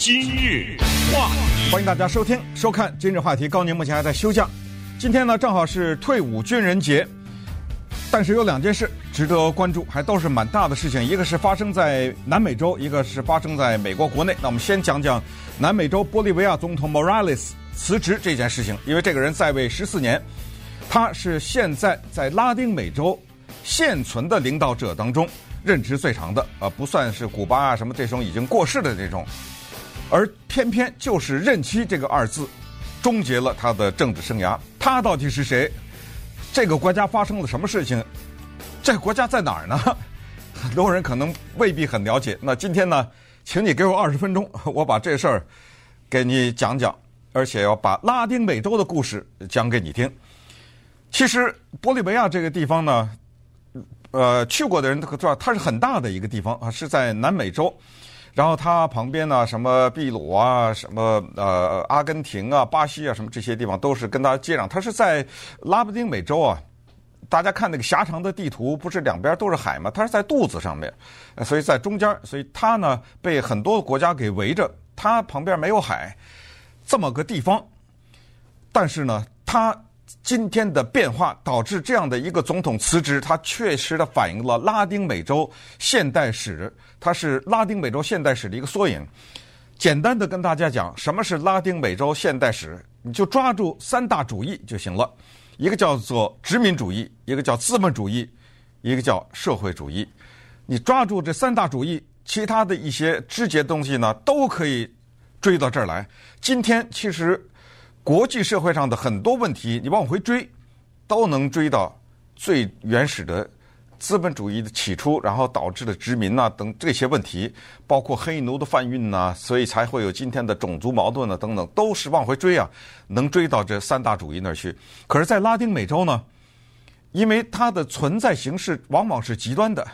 今日话题，欢迎大家收听、收看《今日话题》。高宁目前还在休假，今天呢正好是退伍军人节，但是有两件事值得关注，还都是蛮大的事情。一个是发生在南美洲，一个是发生在美国国内。那我们先讲讲南美洲玻利维亚总统 Morales 辞职这件事情，因为这个人在位十四年，他是现在在拉丁美洲现存的领导者当中。任职最长的，呃，不算是古巴啊什么这种已经过世的这种，而偏偏就是任期这个二字，终结了他的政治生涯。他到底是谁？这个国家发生了什么事情？这个国家在哪儿呢？很多人可能未必很了解。那今天呢，请你给我二十分钟，我把这事儿给你讲讲，而且要把拉丁美洲的故事讲给你听。其实玻利维亚这个地方呢。呃，去过的人都知道，它是很大的一个地方啊，是在南美洲。然后它旁边呢，什么秘鲁啊，什么呃阿根廷啊、巴西啊，什么这些地方都是跟它接壤。它是在拉布丁美洲啊。大家看那个狭长的地图，不是两边都是海吗？它是在肚子上面，所以在中间。所以它呢被很多国家给围着，它旁边没有海，这么个地方。但是呢，它。今天的变化导致这样的一个总统辞职，它确实的反映了拉丁美洲现代史，它是拉丁美洲现代史的一个缩影。简单的跟大家讲，什么是拉丁美洲现代史？你就抓住三大主义就行了，一个叫做殖民主义，一个叫资本主义，一个叫社会主义。你抓住这三大主义，其他的一些枝节东西呢，都可以追到这儿来。今天其实。国际社会上的很多问题，你往回追，都能追到最原始的资本主义的起初，然后导致的殖民呐等这些问题，包括黑奴的贩运呐，所以才会有今天的种族矛盾呐等等，都是往回追啊，能追到这三大主义那儿去。可是，在拉丁美洲呢，因为它的存在形式往往是极端的，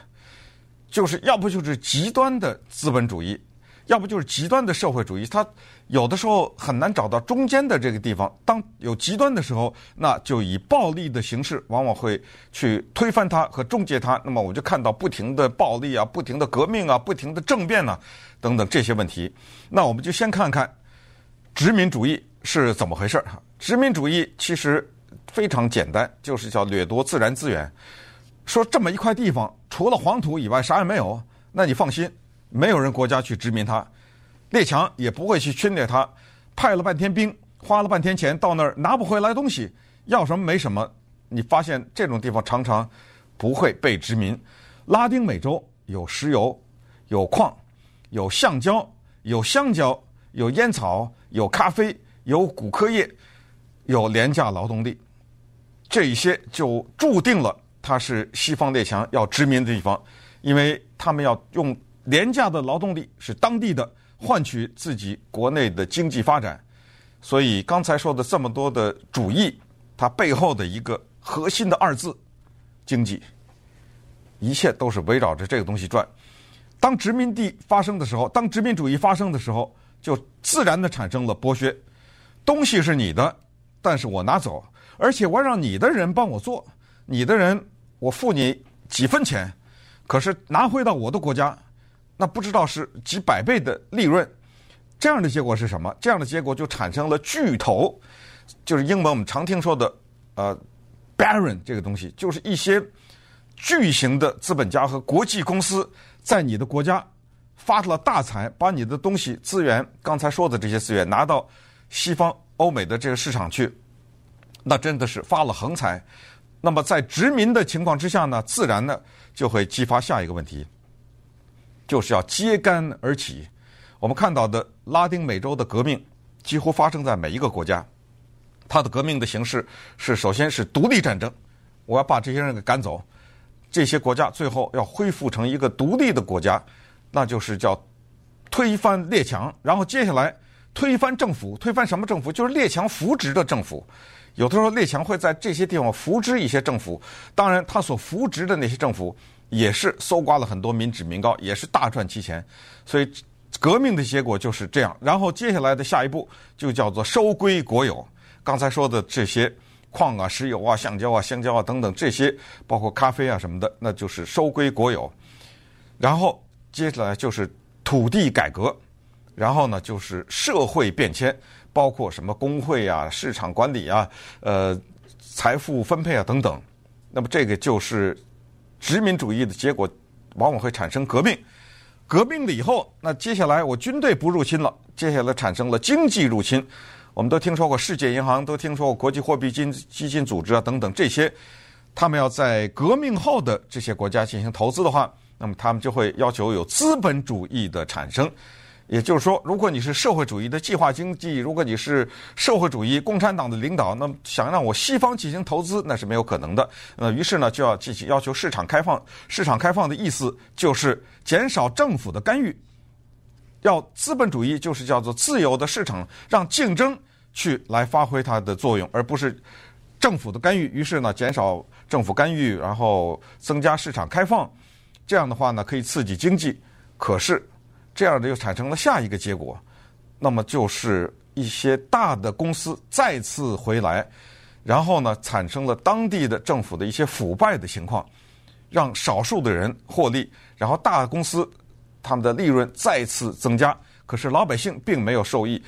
就是要不就是极端的资本主义。要不就是极端的社会主义，它有的时候很难找到中间的这个地方。当有极端的时候，那就以暴力的形式，往往会去推翻它和终结它。那么我就看到不停的暴力啊，不停的革命啊，不停的政变啊，等等这些问题。那我们就先看看殖民主义是怎么回事哈。殖民主义其实非常简单，就是叫掠夺自然资源。说这么一块地方，除了黄土以外啥也没有，那你放心。没有人国家去殖民它，列强也不会去侵略它，派了半天兵，花了半天钱到那儿拿不回来东西，要什么没什么。你发现这种地方常常不会被殖民。拉丁美洲有石油、有矿、有橡胶、有香蕉、有烟草、有咖啡、有古柯叶、有廉价劳动力，这一些就注定了它是西方列强要殖民的地方，因为他们要用。廉价的劳动力是当地的，换取自己国内的经济发展。所以刚才说的这么多的主义，它背后的一个核心的二字——经济，一切都是围绕着这个东西转。当殖民地发生的时候，当殖民主义发生的时候，就自然的产生了剥削。东西是你的，但是我拿走，而且我让你的人帮我做，你的人我付你几分钱，可是拿回到我的国家。那不知道是几百倍的利润，这样的结果是什么？这样的结果就产生了巨头，就是英文我们常听说的呃 Baron 这个东西，就是一些巨型的资本家和国际公司在你的国家发了大财，把你的东西资源，刚才说的这些资源拿到西方欧美的这个市场去，那真的是发了横财。那么在殖民的情况之下呢，自然呢就会激发下一个问题。就是要揭竿而起。我们看到的拉丁美洲的革命，几乎发生在每一个国家。它的革命的形式是：首先是独立战争，我要把这些人给赶走；这些国家最后要恢复成一个独立的国家，那就是叫推翻列强。然后接下来推翻政府，推翻什么政府？就是列强扶植的政府。有的时候列强会在这些地方扶植一些政府，当然他所扶植的那些政府。也是搜刮了很多民脂民膏，也是大赚其钱，所以革命的结果就是这样。然后接下来的下一步就叫做收归国有。刚才说的这些矿啊、石油啊、橡胶啊、香蕉啊等等这些，包括咖啡啊什么的，那就是收归国有。然后接下来就是土地改革，然后呢，就是社会变迁，包括什么工会啊、市场管理啊、呃、财富分配啊等等。那么这个就是殖民主义的结果，往往会产生革命。革命了以后，那接下来我军队不入侵了，接下来产生了经济入侵。我们都听说过世界银行，都听说过国际货币金基金组织啊等等这些，他们要在革命后的这些国家进行投资的话，那么他们就会要求有资本主义的产生。也就是说，如果你是社会主义的计划经济，如果你是社会主义共产党的领导，那么想让我西方进行投资，那是没有可能的。呃，于是呢，就要进行要求市场开放。市场开放的意思就是减少政府的干预，要资本主义就是叫做自由的市场，让竞争去来发挥它的作用，而不是政府的干预。于是呢，减少政府干预，然后增加市场开放，这样的话呢，可以刺激经济。可是。这样的又产生了下一个结果，那么就是一些大的公司再次回来，然后呢，产生了当地的政府的一些腐败的情况，让少数的人获利，然后大公司他们的利润再次增加，可是老百姓并没有受益，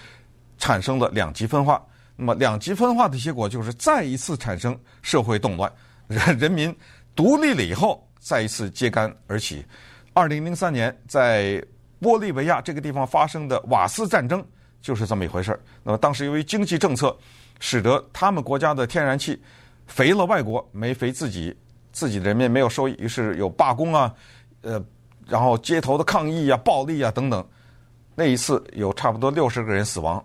产生了两极分化。那么两极分化的结果就是再一次产生社会动乱，人人民独立了以后再一次揭竿而起。二零零三年在。玻利维亚这个地方发生的瓦斯战争就是这么一回事儿。那么当时由于经济政策，使得他们国家的天然气肥了外国，没肥自己，自己的人民没有收益，于是有罢工啊，呃，然后街头的抗议啊、暴力啊等等。那一次有差不多六十个人死亡。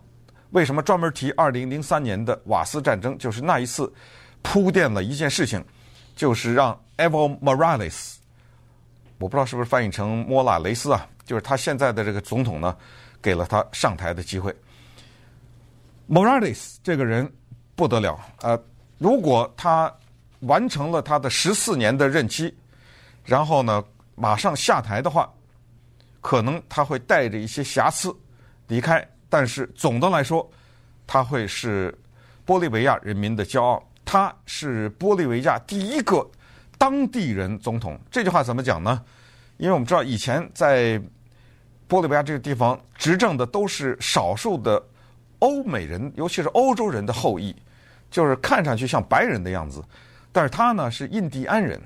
为什么专门提二零零三年的瓦斯战争？就是那一次铺垫了一件事情，就是让 Evo Morales，我不知道是不是翻译成莫拉雷斯啊。就是他现在的这个总统呢，给了他上台的机会。Morales 这个人不得了，呃，如果他完成了他的十四年的任期，然后呢马上下台的话，可能他会带着一些瑕疵离开，但是总的来说，他会是玻利维亚人民的骄傲。他是玻利维亚第一个当地人总统。这句话怎么讲呢？因为我们知道以前在玻利维亚这个地方执政的都是少数的欧美人，尤其是欧洲人的后裔，就是看上去像白人的样子。但是他呢是印第安人，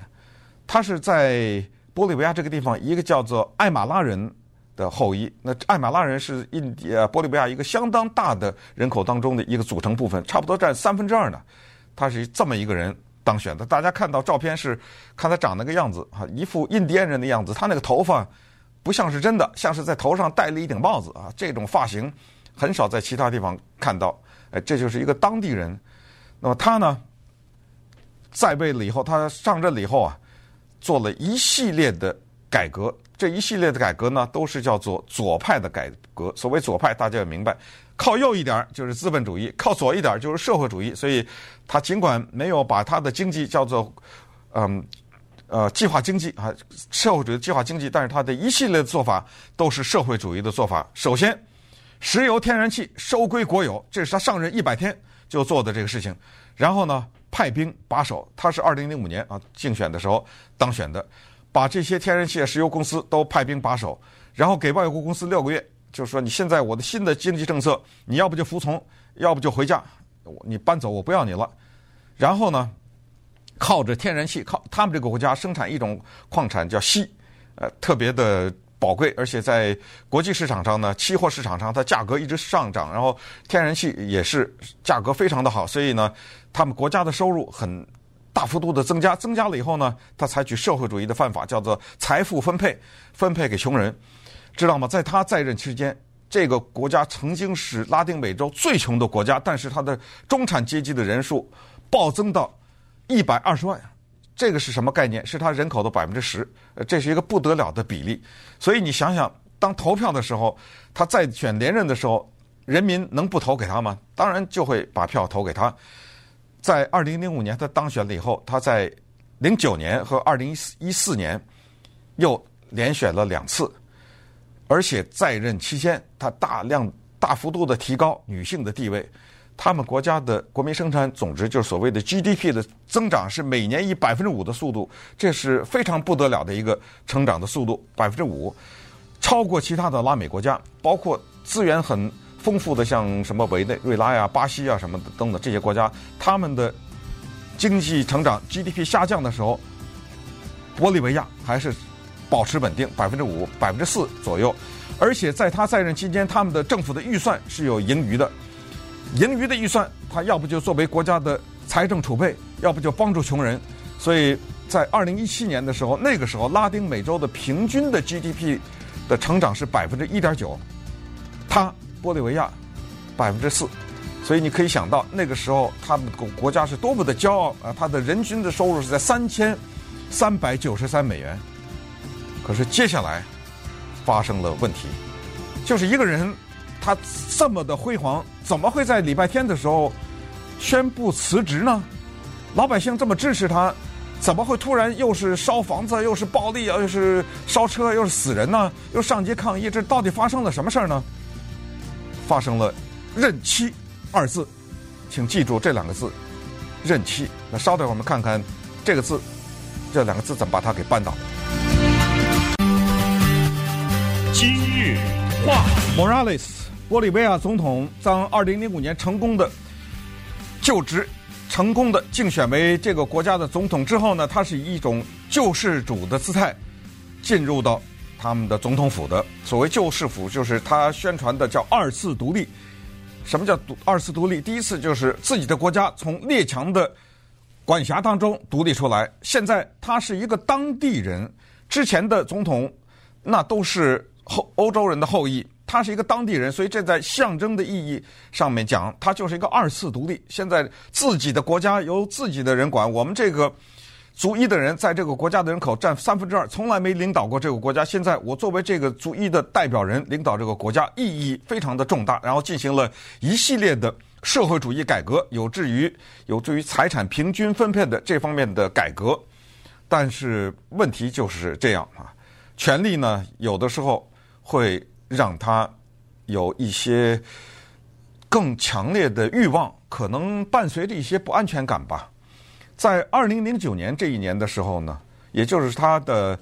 他是在玻利维亚这个地方一个叫做艾马拉人的后裔。那艾马拉人是印呃玻利维亚一个相当大的人口当中的一个组成部分，差不多占三分之二呢。他是这么一个人当选的。大家看到照片是看他长那个样子啊，一副印第安人的样子，他那个头发。不像是真的，像是在头上戴了一顶帽子啊！这种发型很少在其他地方看到。哎，这就是一个当地人。那么他呢，在位了以后，他上任了以后啊，做了一系列的改革。这一系列的改革呢，都是叫做左派的改革。所谓左派，大家要明白，靠右一点就是资本主义，靠左一点就是社会主义。所以，他尽管没有把他的经济叫做嗯。呃，计划经济啊，社会主义计划经济，但是他的一系列做法都是社会主义的做法。首先，石油天然气收归国有，这是他上任一百天就做的这个事情。然后呢，派兵把守，他是二零零五年啊竞选的时候当选的，把这些天然气、石油公司都派兵把守，然后给外国公司六个月，就是说你现在我的新的经济政策，你要不就服从，要不就回家，你搬走，我不要你了。然后呢，靠着天然气，靠他们这个国家生产一种矿产叫锡，呃，特别的宝贵，而且在国际市场上呢，期货市场上它价格一直上涨，然后天然气也是价格非常的好，所以呢，他们国家的收入很大幅度的增加，增加了以后呢，他采取社会主义的办法，叫做财富分配，分配给穷人，知道吗？在他在任期间，这个国家曾经是拉丁美洲最穷的国家，但是它的中产阶级的人数暴增到。一百二十万，这个是什么概念？是他人口的百分之十，这是一个不得了的比例。所以你想想，当投票的时候，他再选连任的时候，人民能不投给他吗？当然就会把票投给他。在二零零五年他当选了以后，他在零九年和二零一四年又连选了两次，而且在任期间，他大量大幅度的提高女性的地位。他们国家的国民生产总值，就是所谓的 GDP 的增长，是每年以百分之五的速度，这是非常不得了的一个成长的速度，百分之五，超过其他的拉美国家，包括资源很丰富的像什么委内瑞拉呀、巴西啊什么的等等这些国家，他们的经济成长 GDP 下降的时候，玻利维亚还是保持稳定，百分之五、百分之四左右，而且在他在任期间，他们的政府的预算是有盈余的，盈余的预算，他要不就作为国家的财政储备，要不就帮助穷人，所以在二零一七年的时候，那个时候拉丁美洲的平均的 GDP。的成长是百分之一点九，他玻利维亚百分之四，所以你可以想到那个时候他们国国家是多么的骄傲啊！他的人均的收入是在三千三百九十三美元，可是接下来发生了问题，就是一个人他这么的辉煌，怎么会在礼拜天的时候宣布辞职呢？老百姓这么支持他。怎么会突然又是烧房子，又是暴力啊，又是烧车，又是死人呢？又上街抗议，这到底发生了什么事儿呢？发生了“任期”二字，请记住这两个字“任期”。那稍等，我们看看这个字，这两个字怎么把它给扳倒。今日话题，Morales，玻利维亚总统，在二零零五年成功的就职。成功的竞选为这个国家的总统之后呢，他是以一种救世主的姿态进入到他们的总统府的。所谓救世府，就是他宣传的叫二次独立。什么叫二次独立？第一次就是自己的国家从列强的管辖当中独立出来。现在他是一个当地人，之前的总统那都是后欧洲人的后裔。他是一个当地人，所以这在象征的意义上面讲，他就是一个二次独立。现在自己的国家由自己的人管，我们这个族裔的人在这个国家的人口占三分之二，从来没领导过这个国家。现在我作为这个族裔的代表人领导这个国家，意义非常的重大。然后进行了一系列的社会主义改革，有助于有助于财产平均分配的这方面的改革。但是问题就是这样啊，权力呢，有的时候会。让他有一些更强烈的欲望，可能伴随着一些不安全感吧。在二零零九年这一年的时候呢，也就是他的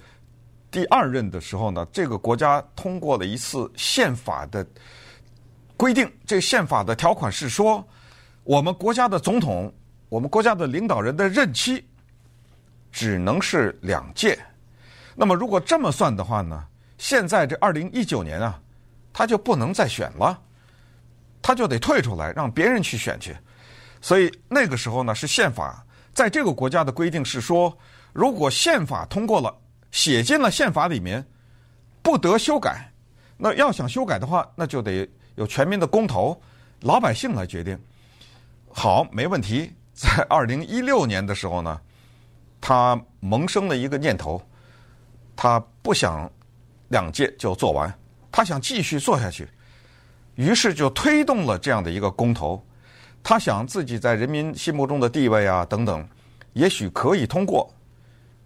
第二任的时候呢，这个国家通过了一次宪法的规定。这宪法的条款是说，我们国家的总统，我们国家的领导人的任期只能是两届。那么，如果这么算的话呢？现在这二零一九年啊，他就不能再选了，他就得退出来，让别人去选去。所以那个时候呢，是宪法在这个国家的规定是说，如果宪法通过了，写进了宪法里面，不得修改。那要想修改的话，那就得有全民的公投，老百姓来决定。好，没问题。在二零一六年的时候呢，他萌生了一个念头，他不想。两届就做完，他想继续做下去，于是就推动了这样的一个公投。他想自己在人民心目中的地位啊等等，也许可以通过。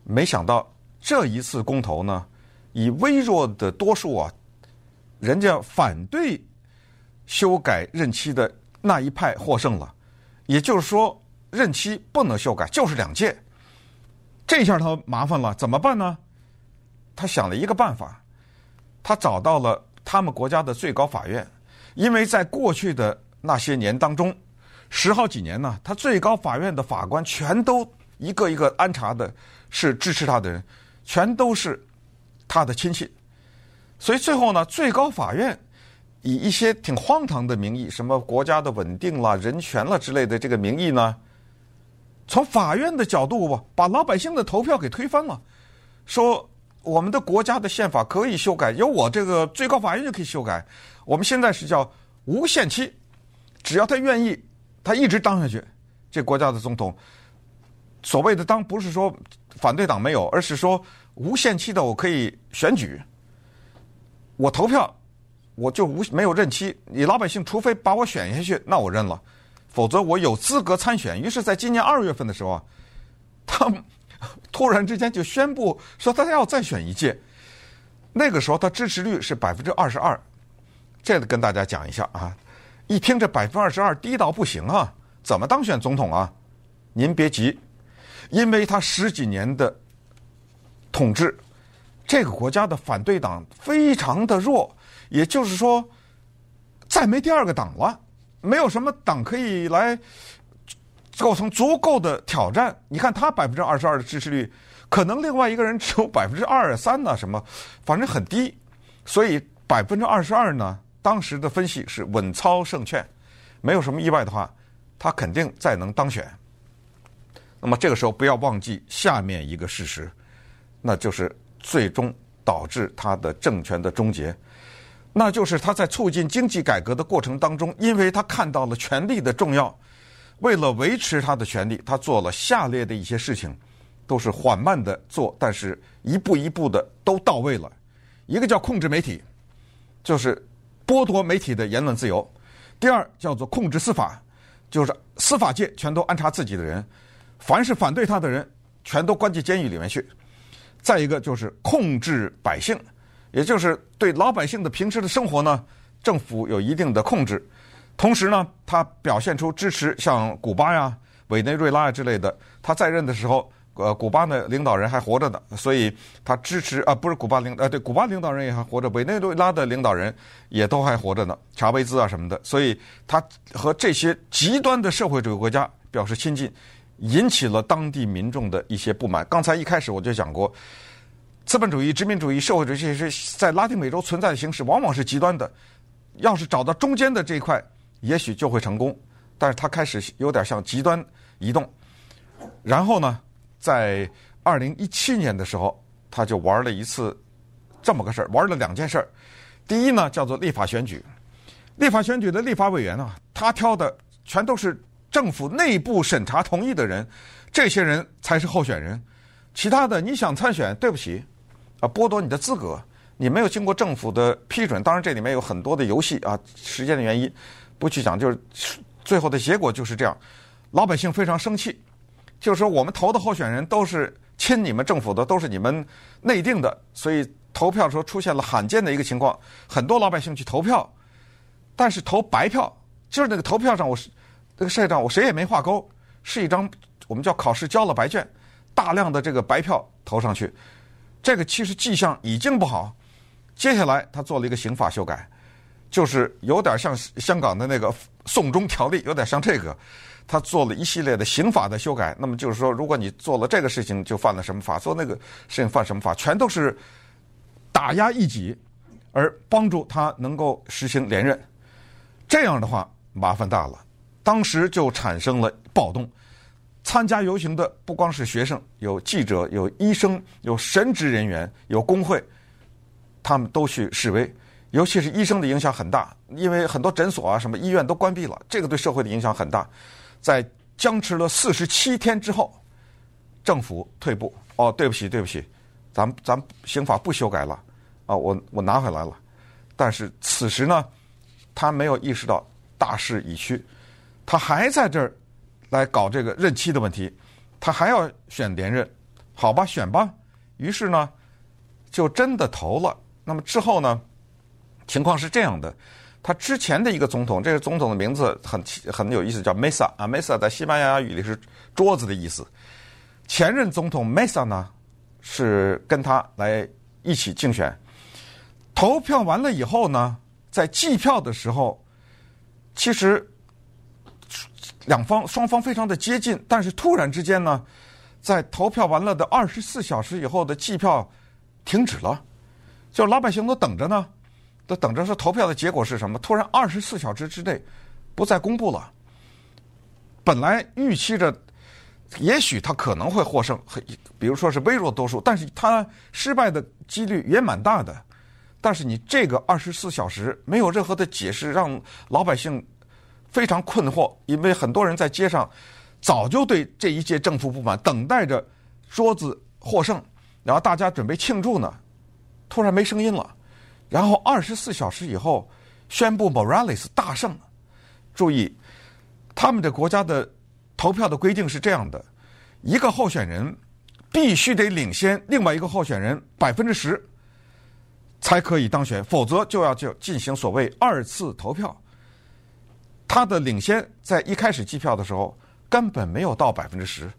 没想到这一次公投呢，以微弱的多数啊，人家反对修改任期的那一派获胜了。也就是说，任期不能修改，就是两届。这下他麻烦了，怎么办呢？他想了一个办法。他找到了他们国家的最高法院，因为在过去的那些年当中，十好几年呢，他最高法院的法官全都一个一个安插的，是支持他的人，全都是他的亲戚，所以最后呢，最高法院以一些挺荒唐的名义，什么国家的稳定啦、人权啦之类的这个名义呢，从法院的角度吧，把老百姓的投票给推翻了，说。我们的国家的宪法可以修改，由我这个最高法院就可以修改。我们现在是叫无限期，只要他愿意，他一直当下去。这国家的总统，所谓的当不是说反对党没有，而是说无限期的我可以选举，我投票我就无没有任期。你老百姓除非把我选下去，那我认了，否则我有资格参选。于是，在今年二月份的时候啊，他。突然之间就宣布说他要再选一届，那个时候他支持率是百分之二十二，这个跟大家讲一下啊。一听这百分之二十二低到不行啊，怎么当选总统啊？您别急，因为他十几年的统治，这个国家的反对党非常的弱，也就是说，再没第二个党了，没有什么党可以来构成足够的挑战。你看他百分之二十二的支持率，可能另外一个人只有百分之二三呢，什么，反正很低。所以百分之二十二呢，当时的分析是稳操胜券，没有什么意外的话，他肯定再能当选。那么这个时候不要忘记下面一个事实，那就是最终导致他的政权的终结，那就是他在促进经济改革的过程当中，因为他看到了权力的重要，为了维持他的权力，他做了下列的一些事情，都是缓慢的做，但是一步一步的都到位了。一个叫控制媒体，就是剥夺媒体的言论自由；第二叫做控制司法，就是司法界全都安插自己的人。凡是反对他的人，全都关进监狱里面去。再一个就是控制百姓，也就是对老百姓的平时的生活呢，政府有一定的控制。同时呢，他表现出支持，像古巴呀、委内瑞拉之类的。他在任的时候，呃，古巴的领导人还活着呢，所以他支持啊，不是古巴领，呃，对，古巴领导人也还活着，委内瑞拉的领导人也都还活着呢，查韦兹啊什么的。所以他和这些极端的社会主义国家表示亲近。引起了当地民众的一些不满。刚才一开始我就讲过，资本主义、殖民主义、社会主义这些在拉丁美洲存在的形式往往是极端的。要是找到中间的这一块，也许就会成功。但是它开始有点向极端移动。然后呢，在二零一七年的时候，他就玩了一次这么个事儿，玩了两件事儿。第一呢，叫做立法选举。立法选举的立法委员啊，他挑的全都是。政府内部审查同意的人，这些人才是候选人。其他的，你想参选，对不起，啊，剥夺你的资格。你没有经过政府的批准。当然，这里面有很多的游戏啊，时间的原因不去讲，就是最后的结果就是这样。老百姓非常生气，就是说我们投的候选人都是亲你们政府的，都是你们内定的，所以投票的时候出现了罕见的一个情况，很多老百姓去投票，但是投白票，就是那个投票上我是。那个事上我谁也没画勾，是一张我们叫考试交了白卷，大量的这个白票投上去，这个其实迹象已经不好。接下来他做了一个刑法修改，就是有点像香港的那个送终条例，有点像这个，他做了一系列的刑法的修改。那么就是说，如果你做了这个事情，就犯了什么法；做那个事情犯什么法，全都是打压异己，而帮助他能够实行连任。这样的话，麻烦大了。当时就产生了暴动，参加游行的不光是学生，有记者，有医生，有神职人员，有工会，他们都去示威。尤其是医生的影响很大，因为很多诊所啊、什么医院都关闭了，这个对社会的影响很大。在僵持了四十七天之后，政府退步。哦，对不起，对不起，咱咱刑法不修改了啊，我我拿回来了。但是此时呢，他没有意识到大势已去。他还在这儿来搞这个任期的问题，他还要选连任，好吧，选吧。于是呢，就真的投了。那么之后呢，情况是这样的：他之前的一个总统，这个总统的名字很很有意思，叫 Mesa 啊，Mesa 在西班牙语里是桌子的意思。前任总统 Mesa 呢，是跟他来一起竞选。投票完了以后呢，在计票的时候，其实。两方双方非常的接近，但是突然之间呢，在投票完了的二十四小时以后的计票停止了，就老百姓都等着呢，都等着说投票的结果是什么？突然二十四小时之内不再公布了。本来预期着，也许他可能会获胜，比如说是微弱多数，但是他失败的几率也蛮大的。但是你这个二十四小时没有任何的解释，让老百姓。非常困惑，因为很多人在街上早就对这一届政府不满，等待着桌子获胜，然后大家准备庆祝呢，突然没声音了，然后二十四小时以后宣布 Morales 大胜。注意，他们的国家的投票的规定是这样的：一个候选人必须得领先另外一个候选人百分之十，才可以当选，否则就要就进行所谓二次投票。他的领先在一开始计票的时候根本没有到百分之十，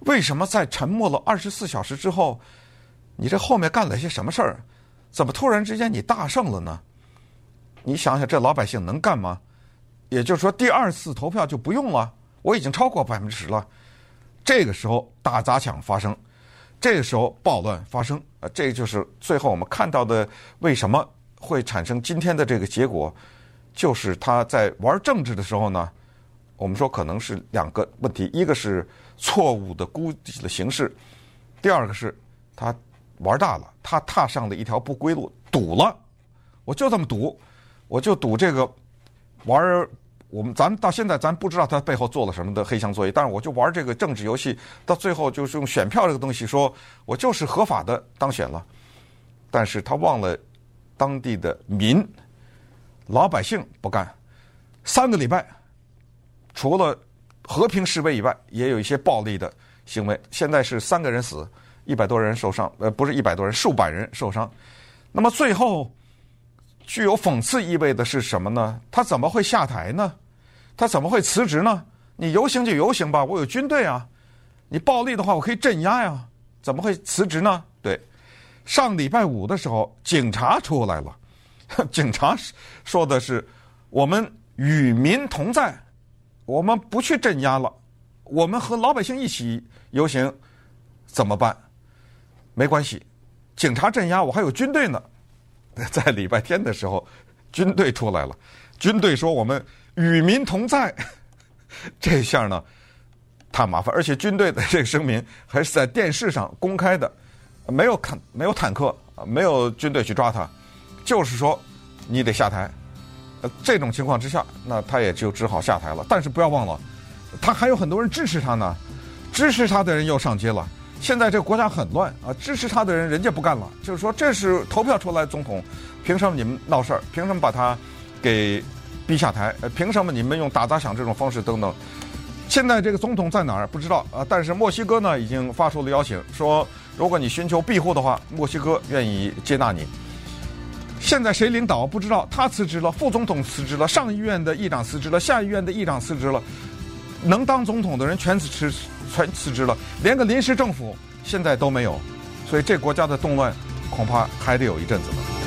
为什么在沉默了二十四小时之后你这后面干了些什么事儿？怎么突然之间你大胜了呢？你想想，这老百姓能干吗？也就是说，第二次投票就不用了。我已经超过百分之十了。这个时候大砸抢发生，这个时候暴乱发生，啊，这就是最后我们看到的为什么会产生今天的这个结果，就是他在玩政治的时候呢，我们说可能是两个问题，一个是错误的估计的形势，第二个是他玩大了，他踏上了一条不归路，赌了，我就这么赌，我就赌这个玩。我们咱们到现在咱不知道他背后做了什么的黑箱作业，但是我就玩这个政治游戏，到最后就是用选票这个东西说，我就是合法的当选了，但是他忘了当地的民老百姓不干，三个礼拜除了和平示威以外，也有一些暴力的行为。现在是三个人死，一百多人受伤，呃，不是一百多人，数百人受伤。那么最后。具有讽刺意味的是什么呢？他怎么会下台呢？他怎么会辞职呢？你游行就游行吧，我有军队啊！你暴力的话，我可以镇压呀！怎么会辞职呢？对，上礼拜五的时候，警察出来了，警察说的是：我们与民同在，我们不去镇压了，我们和老百姓一起游行，怎么办？没关系，警察镇压，我还有军队呢。在礼拜天的时候，军队出来了。军队说：“我们与民同在。”这下呢，太麻烦。而且军队的这个声明还是在电视上公开的，没有坦没有坦克，没有军队去抓他，就是说你得下台。这种情况之下，那他也就只好下台了。但是不要忘了，他还有很多人支持他呢，支持他的人又上街了。现在这个国家很乱啊！支持他的人，人家不干了，就是说这是投票出来总统，凭什么你们闹事儿？凭什么把他给逼下台？凭什么你们用打砸抢这种方式等等？现在这个总统在哪儿？不知道啊！但是墨西哥呢，已经发出了邀请，说如果你寻求庇护的话，墨西哥愿意接纳你。现在谁领导不知道？他辞职了，副总统辞职了，上议院的议长辞职了，下议院的议长辞职了，能当总统的人全辞职。全辞职了，连个临时政府现在都没有，所以这国家的动乱恐怕还得有一阵子了。